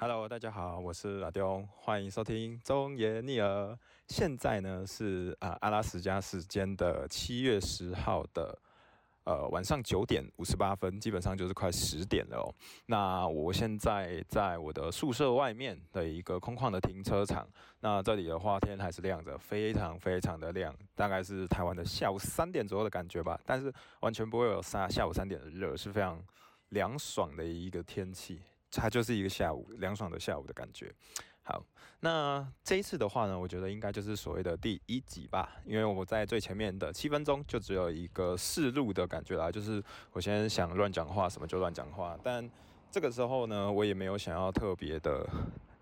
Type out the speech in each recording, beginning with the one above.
Hello，大家好，我是阿丢，欢迎收听中野逆儿。现在呢是啊阿拉斯加时间的七月十号的呃晚上九点五十八分，基本上就是快十点了哦。那我现在在我的宿舍外面的一个空旷的停车场，那这里的话天还是亮着，非常非常的亮，大概是台湾的下午三点左右的感觉吧，但是完全不会有下下午三点的热，是非常凉爽的一个天气。它就是一个下午凉爽的下午的感觉。好，那这一次的话呢，我觉得应该就是所谓的第一集吧，因为我在最前面的七分钟就只有一个试录的感觉啦，就是我先想乱讲话什么就乱讲话，但这个时候呢，我也没有想要特别的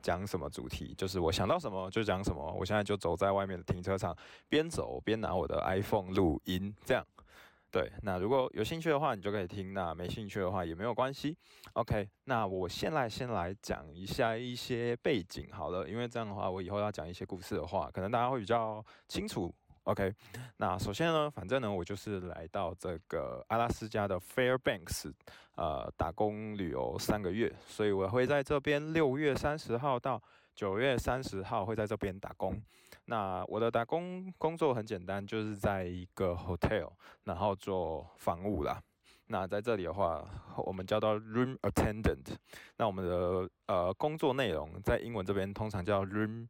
讲什么主题，就是我想到什么就讲什么。我现在就走在外面的停车场，边走边拿我的 iPhone 录音，这样。对，那如果有兴趣的话，你就可以听；那没兴趣的话也没有关系。OK，那我先来先来讲一下一些背景好了，因为这样的话，我以后要讲一些故事的话，可能大家会比较清楚。OK，那首先呢，反正呢，我就是来到这个阿拉斯加的 Fairbanks，呃，打工旅游三个月，所以我会在这边六月三十号到。九月三十号会在这边打工。那我的打工工作很简单，就是在一个 hotel，然后做房务啦。那在这里的话，我们叫到 room attendant。那我们的呃工作内容在英文这边通常叫 room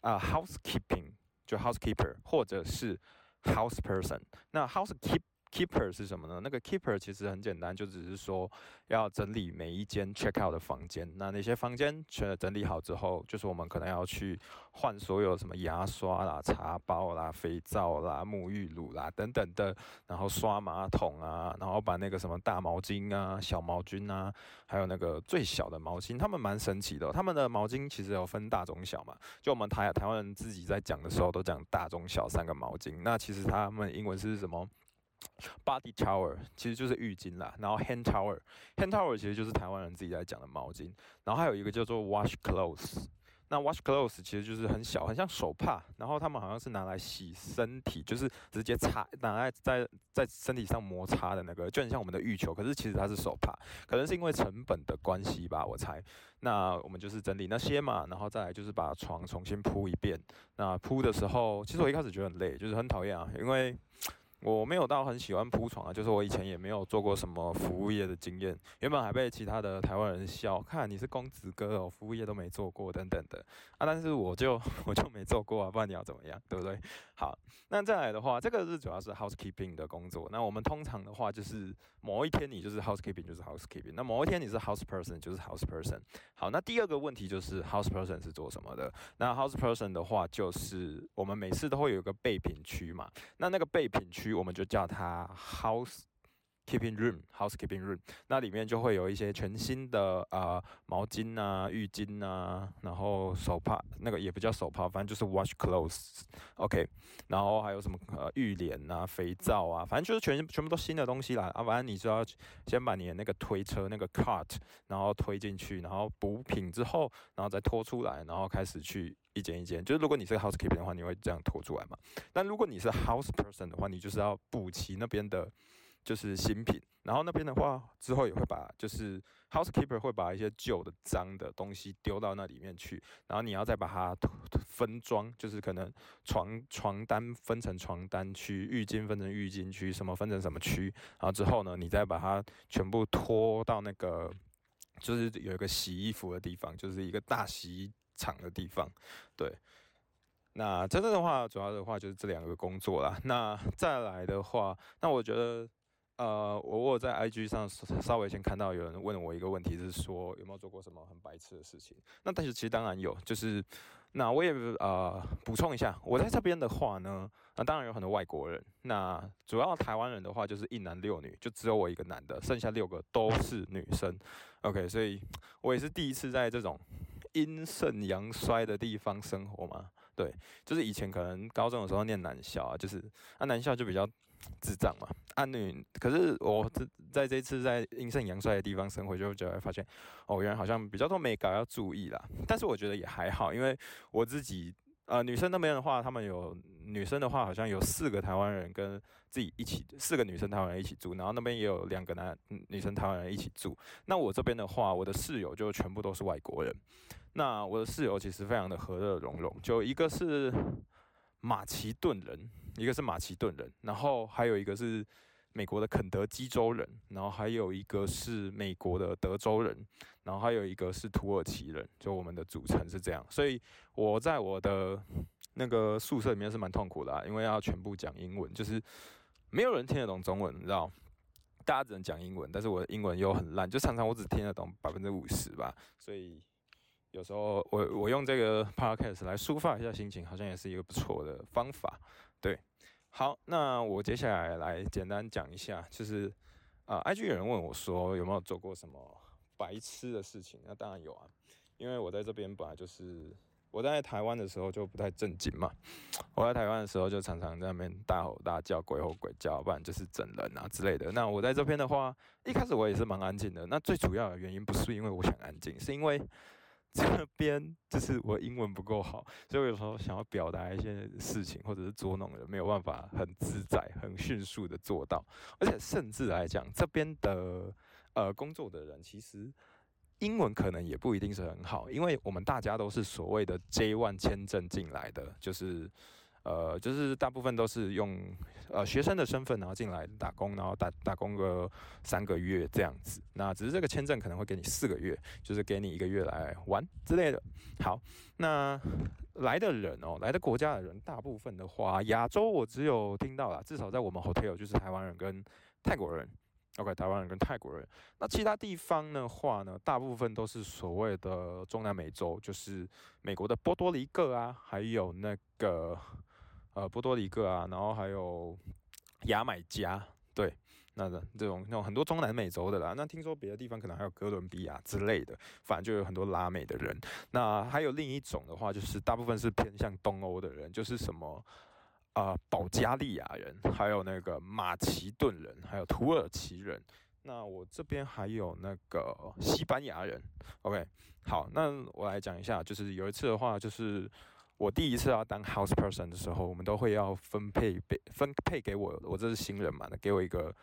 啊 housekeeping，就 housekeeper 或者是 house person。那 housekeep Keeper 是什么呢？那个 Keeper 其实很简单，就只是说要整理每一间 check out 的房间。那那些房间全整理好之后，就是我们可能要去换所有什么牙刷啦、茶包啦、肥皂啦、沐浴乳啦等等的，然后刷马桶啊，然后把那个什么大毛巾啊、小毛巾啊，还有那个最小的毛巾，他们蛮神奇的。他们的毛巾其实有分大、中、小嘛。就我们台台湾人自己在讲的时候，都讲大、中、小三个毛巾。那其实他们英文是什么？Body towel 其实就是浴巾啦，然后 hand towel，hand towel 其实就是台湾人自己在讲的毛巾，然后还有一个叫做 wash clothes，那 wash clothes 其实就是很小，很像手帕，然后他们好像是拿来洗身体，就是直接擦，拿来在在身体上摩擦的那个，就很像我们的浴球，可是其实它是手帕，可能是因为成本的关系吧，我猜。那我们就是整理那些嘛，然后再来就是把床重新铺一遍。那铺的时候，其实我一开始觉得很累，就是很讨厌啊，因为。我没有到很喜欢铺床啊，就是我以前也没有做过什么服务业的经验，原本还被其他的台湾人笑，看你是公子哥哦，服务业都没做过等等的啊，但是我就我就没做过啊，不然你要怎么样，对不对？好，那再来的话，这个是主要是 housekeeping 的工作，那我们通常的话就是某一天你就是 housekeeping 就是 housekeeping，那某一天你是 house person 就是 house person。好，那第二个问题就是 house person 是做什么的？那 house person 的话就是我们每次都会有一个备品区嘛，那那个备品区。我们就叫它 house Keeping room，housekeeping room，那里面就会有一些全新的呃毛巾啊、浴巾啊，然后手帕，那个也不叫手帕，反正就是 wash clothes，OK，然后还有什么呃浴帘啊、肥皂啊，反正就是全全部都新的东西啦啊，反正你就要先把你的那个推车那个 cart，然后推进去，然后补品之后，然后再拖出来，然后开始去。一间一间，就是如果你是 housekeeping 的话，你会这样拖出来嘛？但如果你是 house person 的话，你就是要补齐那边的，就是新品。然后那边的话，之后也会把，就是 housekeeper 会把一些旧的脏的东西丢到那里面去，然后你要再把它分装，就是可能床床单分成床单区，浴巾分成浴巾区，什么分成什么区，然后之后呢，你再把它全部拖到那个，就是有一个洗衣服的地方，就是一个大洗衣。场的地方，对，那真正的话，主要的话就是这两个工作啦。那再来的话，那我觉得。呃，我我在 IG 上稍微先看到有人问我一个问题，是说有没有做过什么很白痴的事情？那但是其实当然有，就是那我也呃补充一下，我在这边的话呢，那当然有很多外国人，那主要台湾人的话就是一男六女，就只有我一个男的，剩下六个都是女生。OK，所以我也是第一次在这种阴盛阳衰的地方生活嘛。对，就是以前可能高中的时候念男校啊，就是啊男校就比较。智障嘛，安女。可是我这在这次在阴盛阳衰的地方生活，就就会发现，哦，原来好像比较多美感要注意啦。但是我觉得也还好，因为我自己呃，女生那边的话，他们有女生的话，好像有四个台湾人跟自己一起，四个女生台湾人一起住，然后那边也有两个男女生台湾人一起住。那我这边的话，我的室友就全部都是外国人。那我的室友其实非常的和乐融融，就一个是马其顿人，一个是马其顿人，然后还有一个是。美国的肯德基州人，然后还有一个是美国的德州人，然后还有一个是土耳其人，就我们的组成是这样。所以我在我的那个宿舍里面是蛮痛苦的，因为要全部讲英文，就是没有人听得懂中文，你知道？大家只能讲英文，但是我的英文又很烂，就常常我只听得懂百分之五十吧。所以有时候我我用这个 podcast 来抒发一下心情，好像也是一个不错的方法，对。好，那我接下来来简单讲一下，就是啊，IG 有人问我说有没有做过什么白痴的事情？那当然有啊，因为我在这边本来就是我在台湾的时候就不太正经嘛，我在台湾的时候就常常在那边大吼大叫、鬼吼鬼叫，不然就是整人啊之类的。那我在这边的话，一开始我也是蛮安静的。那最主要的原因不是因为我想安静，是因为。这边就是我英文不够好，所以我有时候想要表达一些事情，或者是捉弄人，没有办法很自在、很迅速的做到。而且甚至来讲，这边的呃工作的人，其实英文可能也不一定是很好，因为我们大家都是所谓的 J one 签证进来的，就是。呃，就是大部分都是用呃学生的身份，然后进来打工，然后打打工个三个月这样子。那只是这个签证可能会给你四个月，就是给你一个月来玩之类的。好，那来的人哦，来的国家的人，大部分的话，亚洲我只有听到了，至少在我们 hotel 就是台湾人跟泰国人。OK，台湾人跟泰国人。那其他地方的话呢，大部分都是所谓的中南美洲，就是美国的波多黎各啊，还有那个。呃，波多黎各啊，然后还有牙买加，对，那个这种那种很多中南美洲的啦。那听说别的地方可能还有哥伦比亚之类的，反正就有很多拉美的人。那还有另一种的话，就是大部分是偏向东欧的人，就是什么啊，保加利亚人，还有那个马其顿人，还有土耳其人。那我这边还有那个西班牙人。OK，好，那我来讲一下，就是有一次的话，就是。我第一次要当 house person 的时候，我们都会要分配被分配给我，我这是新人嘛，那给我一个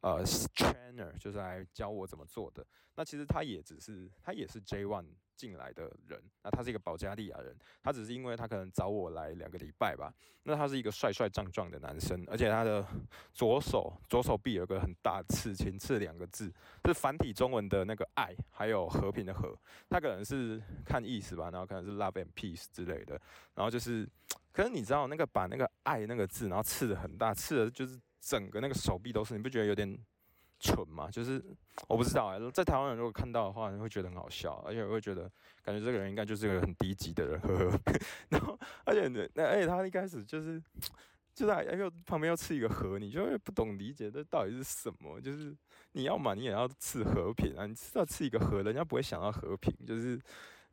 呃 trainer，就是来教我怎么做的。那其实他也只是他也是 J one 进来的人，那他是一个保加利亚人，他只是因为他可能找我来两个礼拜吧。那他是一个帅帅壮壮的男生，而且他的左手左手臂有个很大刺青，刺两个字，是繁体中文的那个爱，还有和平的和。他可能是看意思吧，然后可能是 love and peace 之类的。然后就是，可是你知道那个把那个爱那个字，然后刺的很大，刺的就是整个那个手臂都是，你不觉得有点？蠢嘛，就是我不知道哎，在台湾人如果看到的话，你会觉得很好笑，而且会觉得感觉这个人应该就是个很低级的人，呵呵。然后，而且那而且他一开始就是就在又旁边又刺一个和，你就会不懂理解这到底是什么。就是你要嘛，你也要刺和平啊，你知道刺一个和，人家不会想到和平。就是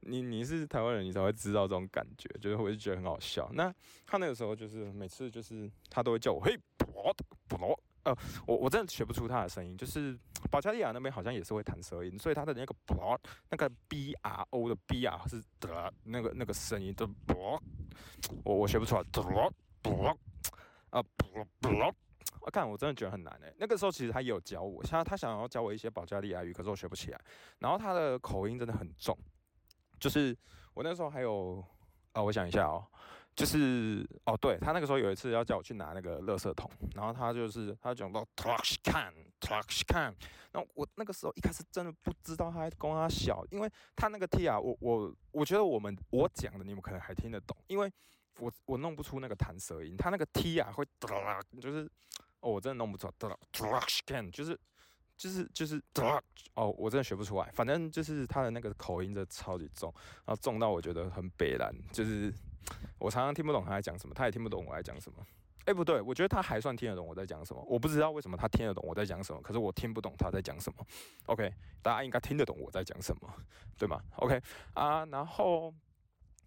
你你是台湾人，你才会知道这种感觉，就是我就觉得很好笑。那他那个时候就是每次就是他都会叫我嘿，不不。呃，我我真的学不出他的声音，就是保加利亚那边好像也是会弹舌音，所以他的那个 bro 那个 b r o 的 b r 是的那个那个声音的 bro，我我学不出来 bro bro 啊 bro bro，我看我真的觉得很难诶。那个时候其实他也有教我，像他想要教我一些保加利亚语，可是我学不起来。然后他的口音真的很重，就是我那时候还有啊，我想一下哦。就是哦，对他那个时候有一次要叫我去拿那个垃圾桶，然后他就是他讲到 trash can，trash can，然后我那个时候一开始真的不知道他跟他小，因为他那个 T 啊，我我我觉得我们我讲的你们可能还听得懂，因为我我弄不出那个弹舌音，他那个 T 啊会就是哦，我真的弄不出 trash can，就是就是就是哦，我真的学不出来，反正就是他的那个口音真的超级重，然后重到我觉得很北蓝，就是。我常常听不懂他在讲什么，他也听不懂我在讲什么。哎，不对，我觉得他还算听得懂我在讲什么。我不知道为什么他听得懂我在讲什么，可是我听不懂他在讲什么。OK，大家应该听得懂我在讲什么，对吗？OK 啊，然后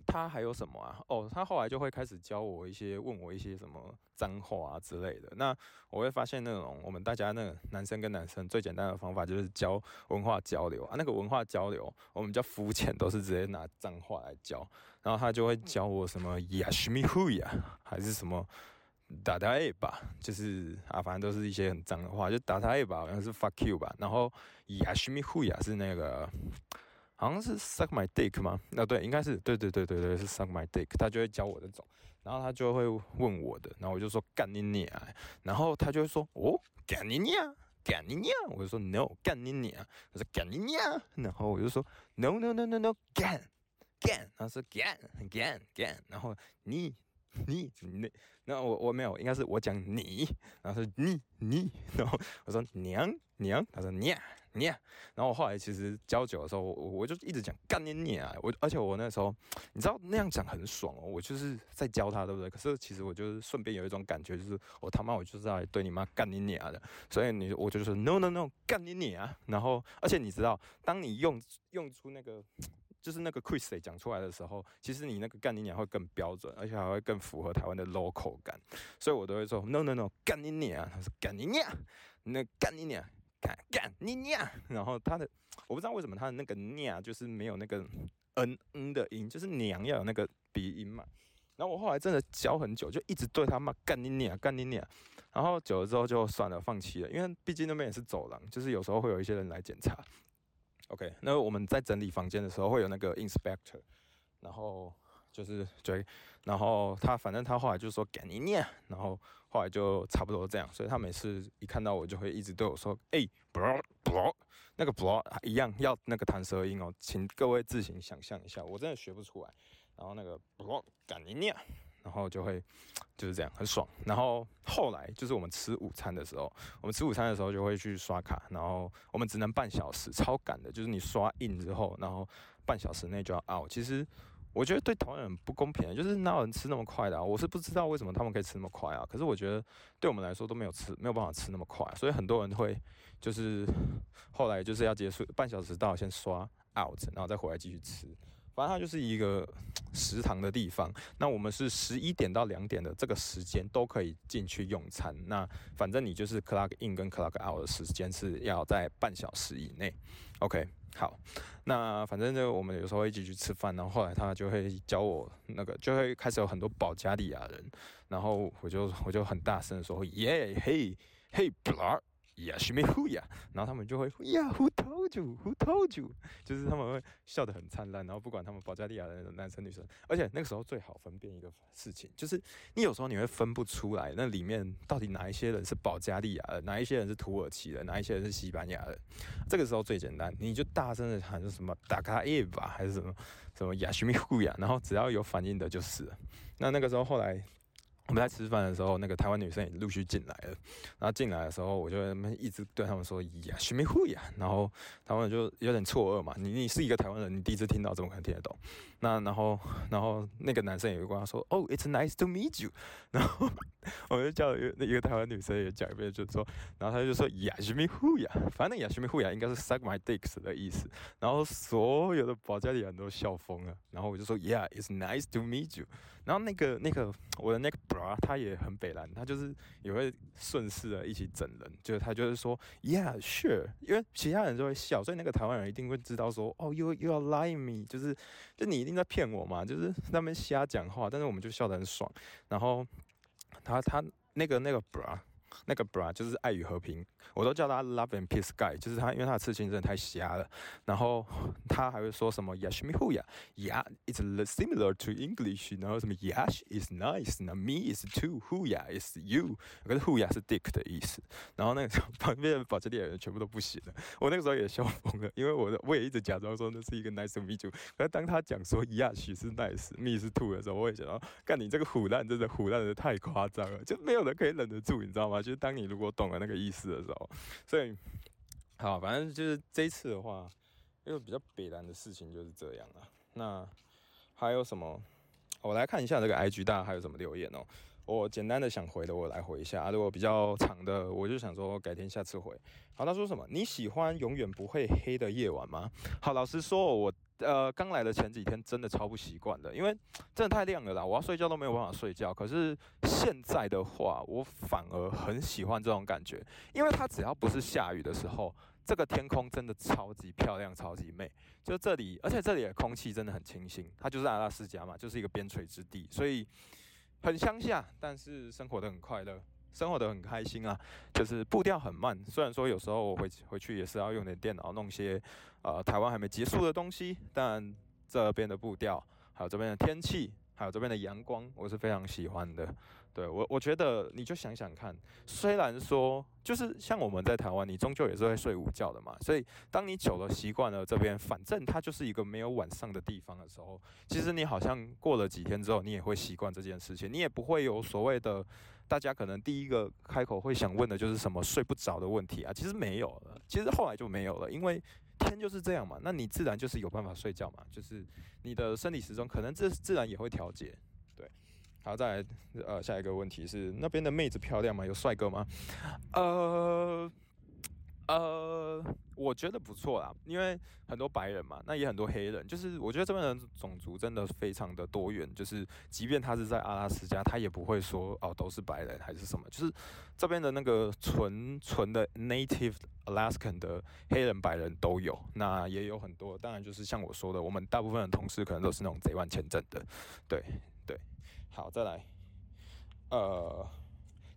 他还有什么啊？哦，他后来就会开始教我一些，问我一些什么脏话啊之类的。那我会发现那种我们大家那个男生跟男生最简单的方法就是教文化交流啊。那个文化交流我们叫肤浅，都是直接拿脏话来教。然后他就会教我什么呀什么呼呀，还是什么打他一把，就是啊，反正都是一些很脏的话，就打他一把好像是 fuck you 吧。然后呀什么呼呀是那个。好像是 suck my dick 吗？啊，对，应该是，对对对对对，是 suck my dick。他就会教我这种，然后他就会问我的，然后我就说干你娘，然后他就会说哦干你娘，干你娘，我就说 no 干你娘，他说干你娘，然后我就说 no no no no no 干干，他说干干干，然后你你你，那我我没有，应该是我讲你，然后说你你，然后我说娘娘，他说娘。你，然后我后来其实教久的时候，我我就一直讲干你你啊！我而且我那时候，你知道那样讲很爽哦，我就是在教他，对不对？可是其实我就是顺便有一种感觉，就是我他妈我就是来对你妈干你你啊的，所以你我就说 no no no 干你你啊！然后而且你知道，当你用用出那个就是那个 Chris 讲出来的时候，其实你那个干你娘会更标准，而且还会更符合台湾的 local 感，所以我都会说 no no no 干你你啊！他说干你娘，那干你娘。干干你娘！然后他的我不知道为什么他的那个娘就是没有那个嗯嗯的音，就是娘要有那个鼻音嘛。然后我后来真的教很久，就一直对他骂干你娘干你娘。然后久了之后就算了，放弃了，因为毕竟那边也是走廊，就是有时候会有一些人来检查。OK，那我们在整理房间的时候会有那个 inspector，然后。就是追，然后他反正他后来就说赶你念，然后后来就差不多这样，所以他每次一看到我就会一直对我说，哎，bro bro，那个 bro 一样要那个弹舌音哦，请各位自行想象一下，我真的学不出来。然后那个 bro 赶你念，然后就会就是这样很爽。然后后来就是我们吃午餐的时候，我们吃午餐的时候就会去刷卡，然后我们只能半小时，超赶的，就是你刷印之后，然后半小时内就要 out。其实。我觉得对台湾人不公平，就是哪有人吃那么快的啊？我是不知道为什么他们可以吃那么快啊。可是我觉得对我们来说都没有吃，没有办法吃那么快，所以很多人会就是后来就是要结束半小时到先刷 out，然后再回来继续吃。反正它就是一个食堂的地方。那我们是十一点到两点的这个时间都可以进去用餐。那反正你就是 clock in 跟 clock out 的时间是要在半小时以内。OK。好，那反正就我们有时候一起去吃饭，然后后来他就会教我那个，就会开始有很多保加利亚人，然后我就我就很大声的说，耶嘿嘿，blood。呀，什么呼呀？然后他们就会呀，Who told you？Who told you？就是他们会笑得很灿烂，然后不管他们保加利亚的男生女生，而且那个时候最好分辨一个事情，就是你有时候你会分不出来，那里面到底哪一些人是保加利亚的，哪一些人是土耳其的，哪一些人是西班牙的。这个时候最简单，你就大声的喊什么打卡耶吧，还是什么什么呀，什么呼呀，然后只要有反应的就是了。那那个时候后来。我们在吃饭的时候，那个台湾女生也陆续进来了。然后进来的时候，我就一直对他们说：“呀，学没会呀。”然后他们就有点错愕嘛。你你是一个台湾人，你第一次听到，怎么可能听得懂？那然后然后那个男生也会跟他说：“哦，It's nice to meet you。”然后我就叫一个一个台湾女生也讲一遍，就是说，然后他就说：“呀，学没会呀。”反正“呀，学没会呀”应该是 “suck my dicks” 的意思。然后所有的保加利亚人都笑疯了。然后我就说：“Yeah，it's nice to meet you。”然后那个那个我的那个。啊，他也很北蓝，他就是也会顺势的一起整人，就是他就是说，Yeah, sure，因为其他人就会笑，所以那个台湾人一定会知道说，哦，You you are lying me，就是就你一定在骗我嘛，就是那边瞎讲话，但是我们就笑得很爽。然后他他那个那个 bra。那个 bra 就是爱与和平，我都叫他 love and peace guy，就是他，因为他的刺青真的太瞎了。然后他还会说什么 yash me who ya yeah，it's similar to English，然后什么 yash is nice，那 me is too who ya is you，可是 who ya 是 dick 的意思。然后那个时候旁边的保加利亚人全部都不行了，我那个时候也笑疯了，因为我的我也一直假装说那是一个 nice to meet you，可是当他讲说 yash 是 nice，me 是 too 的时候，我也想到，干你这个虎烂真的虎烂的太夸张了，就没有人可以忍得住，你知道吗？就是当你如果懂了那个意思的时候，所以好，反正就是这一次的话，因为比较北南的事情就是这样啊。那还有什么？我来看一下这个 IG，大家还有什么留言哦？我简单的想回的，我来回一下。如果比较长的，我就想说改天下次回。好，他说什么？你喜欢永远不会黑的夜晚吗？好，老实说，我。呃，刚来的前几天真的超不习惯的，因为真的太亮了啦，我要睡觉都没有办法睡觉。可是现在的话，我反而很喜欢这种感觉，因为它只要不是下雨的时候，这个天空真的超级漂亮、超级美。就这里，而且这里的空气真的很清新，它就是阿拉斯加嘛，就是一个边陲之地，所以很乡下，但是生活的很快乐。生活的很开心啊，就是步调很慢。虽然说有时候我回回去也是要用点电脑弄些呃台湾还没结束的东西，但这边的步调，还有这边的天气，还有这边的阳光，我是非常喜欢的。对我，我觉得你就想想看，虽然说就是像我们在台湾，你终究也是会睡午觉的嘛。所以当你久了习惯了这边，反正它就是一个没有晚上的地方的时候，其实你好像过了几天之后，你也会习惯这件事情，你也不会有所谓的。大家可能第一个开口会想问的就是什么睡不着的问题啊，其实没有了，其实后来就没有了，因为天就是这样嘛，那你自然就是有办法睡觉嘛，就是你的生理时钟可能这自然也会调节，对。好，再来，呃，下一个问题是那边的妹子漂亮吗？有帅哥吗？呃。呃，我觉得不错啦，因为很多白人嘛，那也很多黑人，就是我觉得这边的种族真的非常的多元，就是即便他是在阿拉斯加，他也不会说哦都是白人还是什么，就是这边的那个纯纯的 native Alaskan 的黑人白人都有，那也有很多，当然就是像我说的，我们大部分的同事可能都是那种贼万签证的，对对，好，再来，呃。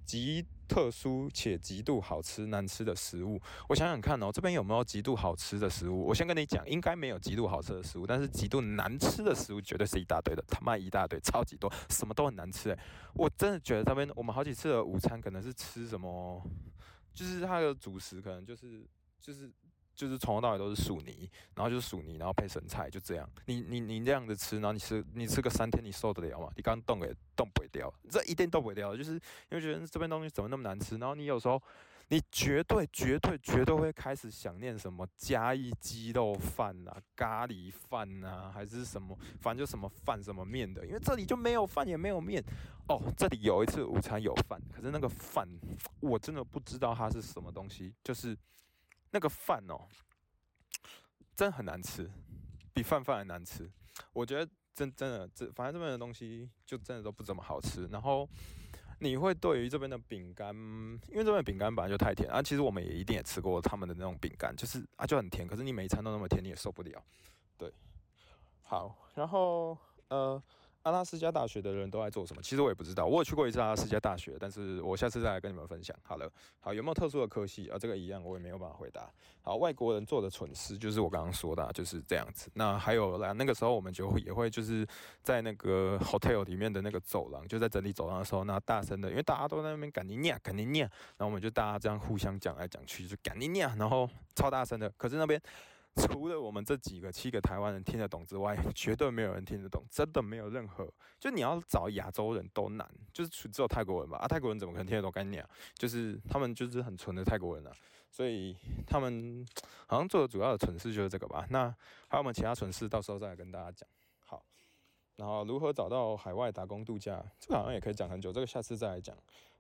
极特殊且极度好吃难吃的食物，我想想看哦，这边有没有极度好吃的食物？我先跟你讲，应该没有极度好吃的食物，但是极度难吃的食物绝对是一大堆的，他妈一大堆，超级多，什么都很难吃诶，我真的觉得这边我们好几次的午餐可能是吃什么，就是它的主食可能就是就是。就是从头到尾都是薯泥，然后就是薯泥，然后配生菜，就这样。你你你这样子吃，然后你吃你吃个三天，你受得了吗？你刚冻也冻不掉，这一定冻不掉。就是因为觉得这边东西怎么那么难吃，然后你有时候你绝对绝对绝对会开始想念什么嘉义鸡肉饭啊、咖喱饭啊，还是什么，反正就什么饭什么面的。因为这里就没有饭也没有面哦。这里有一次午餐有饭，可是那个饭我真的不知道它是什么东西，就是。那个饭哦，真很难吃，比饭饭还难吃。我觉得真真的这，反正这边的东西就真的都不怎么好吃。然后你会对于这边的饼干，因为这边的饼干本来就太甜啊。其实我们也一定也吃过他们的那种饼干，就是啊就很甜，可是你每一餐都那么甜，你也受不了。对，好，然后呃。阿拉斯加大学的人都在做什么？其实我也不知道。我有去过一次阿拉斯加大学，但是我下次再来跟你们分享。好了，好，有没有特殊的科系啊？这个一样，我也没有办法回答。好，外国人做的蠢事就是我刚刚说的，就是这样子。那还有啦，那个时候我们就也会就是在那个 hotel 里面的那个走廊，就在整理走廊的时候，那大声的，因为大家都在那边赶紧念，赶紧念，然后我们就大家这样互相讲来讲去，就赶紧念，然后超大声的。可是那边。除了我们这几个七个台湾人听得懂之外，绝对没有人听得懂，真的没有任何。就你要找亚洲人都难，就是只有泰国人吧？啊，泰国人怎么可能听得懂概念啊？就是他们就是很纯的泰国人啊，所以他们 好像做的主要的蠢事就是这个吧。那还有我们其他蠢事，到时候再来跟大家讲。然后如何找到海外打工度假？这个好像也可以讲很久，这个下次再来讲。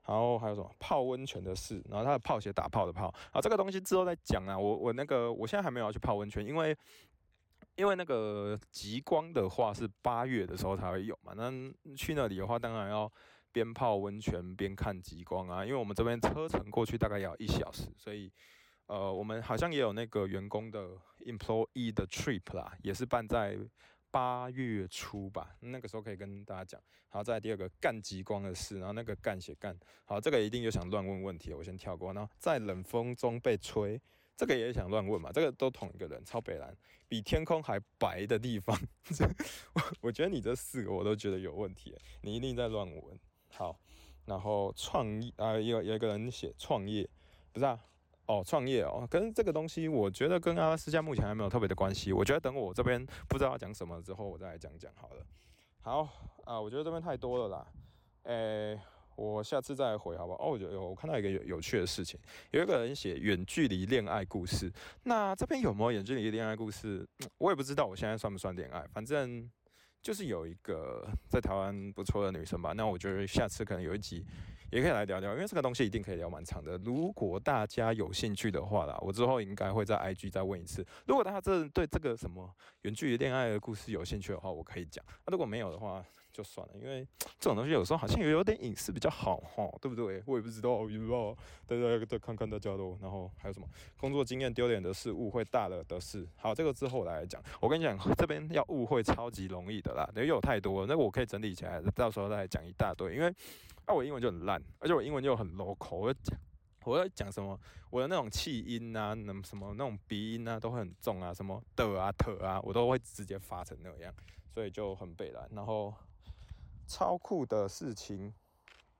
然后还有什么泡温泉的事？然后他的泡鞋打泡的泡啊，这个东西之后再讲啊。我我那个我现在还没有要去泡温泉，因为因为那个极光的话是八月的时候才会有嘛。那去那里的话，当然要边泡温泉边看极光啊。因为我们这边车程过去大概要一小时，所以呃，我们好像也有那个员工的 employee 的 trip 啦，也是办在。八月初吧，那个时候可以跟大家讲。好，再第二个干极光的事，然后那个干写干，好，这个一定又想乱问问题，我先跳过。然后在冷风中被吹，这个也想乱问嘛，这个都同一个人，超北蓝，比天空还白的地方，我我觉得你这四个我都觉得有问题，你一定在乱问。好，然后创意啊，有有一个人写创业，不是啊。哦，创业哦，跟这个东西，我觉得跟阿拉斯加目前还没有特别的关系。我觉得等我这边不知道要讲什么之后，我再来讲讲好了。好啊，我觉得这边太多了啦。诶，我下次再回好不好？哦，我觉得我看到一个有有趣的事情，有一个人写远距离恋爱故事。那这边有没有远距离恋爱故事？我也不知道，我现在算不算恋爱？反正就是有一个在台湾不错的女生吧。那我觉得下次可能有一集也可以来聊聊，因为这个东西一定可以聊蛮长的。如果大家有兴趣的话啦，我之后应该会在 IG 再问一次。如果大家真的对这个什么远距离恋爱的故事有兴趣的话，我可以讲。那如果没有的话，就算了，因为 这种东西有时候好像也有点隐私比较好哈，对不对？我也不知道，不知道，大家再看看大家咯。然后还有什么工作经验丢脸的事，误会大了的事。好，这个之后来讲。我跟你讲，这边要误会超级容易的啦，因为有太多，那我可以整理起来，到时候再讲一大堆。因为啊，我英文就很烂，而且我英文又很 local，我讲我要讲什么，我的那种气音啊，那什么那种鼻音啊，都会很重啊，什么的啊、特啊，我都会直接发成那样，所以就很背烂。然后。超酷的事情，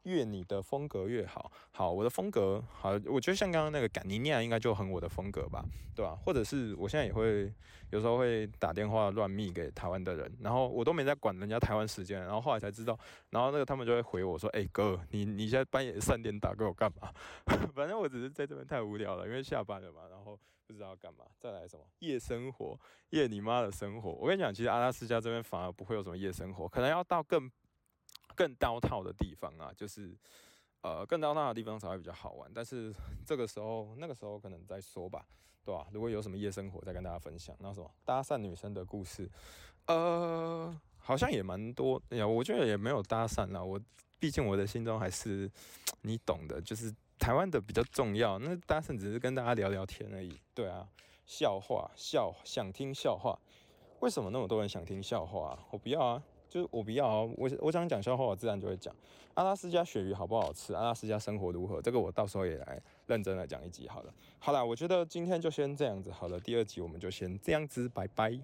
越你的风格越好。好，我的风格好，我觉得像刚刚那个赶尼尼亚应该就很我的风格吧，对吧？或者是我现在也会有时候会打电话乱密给台湾的人，然后我都没在管人家台湾时间，然后后来才知道，然后那个他们就会回我说：“哎哥，你你现在半夜三点打给我干嘛？” 反正我只是在这边太无聊了，因为下班了嘛，然后不知道干嘛。再来什么夜生活，夜你妈的生活！我跟你讲，其实阿拉斯加这边反而不会有什么夜生活，可能要到更。更刀套的地方啊，就是呃更刀套的地方才会比较好玩。但是 这个时候那个时候可能再说吧，对吧？如果有什么夜生活，再跟大家分享。那什么搭讪女生的故事，呃，好像也蛮多。哎呀，我觉得也没有搭讪啦。我毕竟我的心中还是你懂的，就是台湾的比较重要。那搭讪只是跟大家聊聊天而已。对啊，笑话笑，想听笑话。为什么那么多人想听笑话？我不要啊。就是我不要啊，我我想讲笑话，我自然就会讲。阿拉斯加鳕鱼好不好吃？阿拉斯加生活如何？这个我到时候也来认真来讲一集好了。好啦，我觉得今天就先这样子好了。第二集我们就先这样子，拜拜。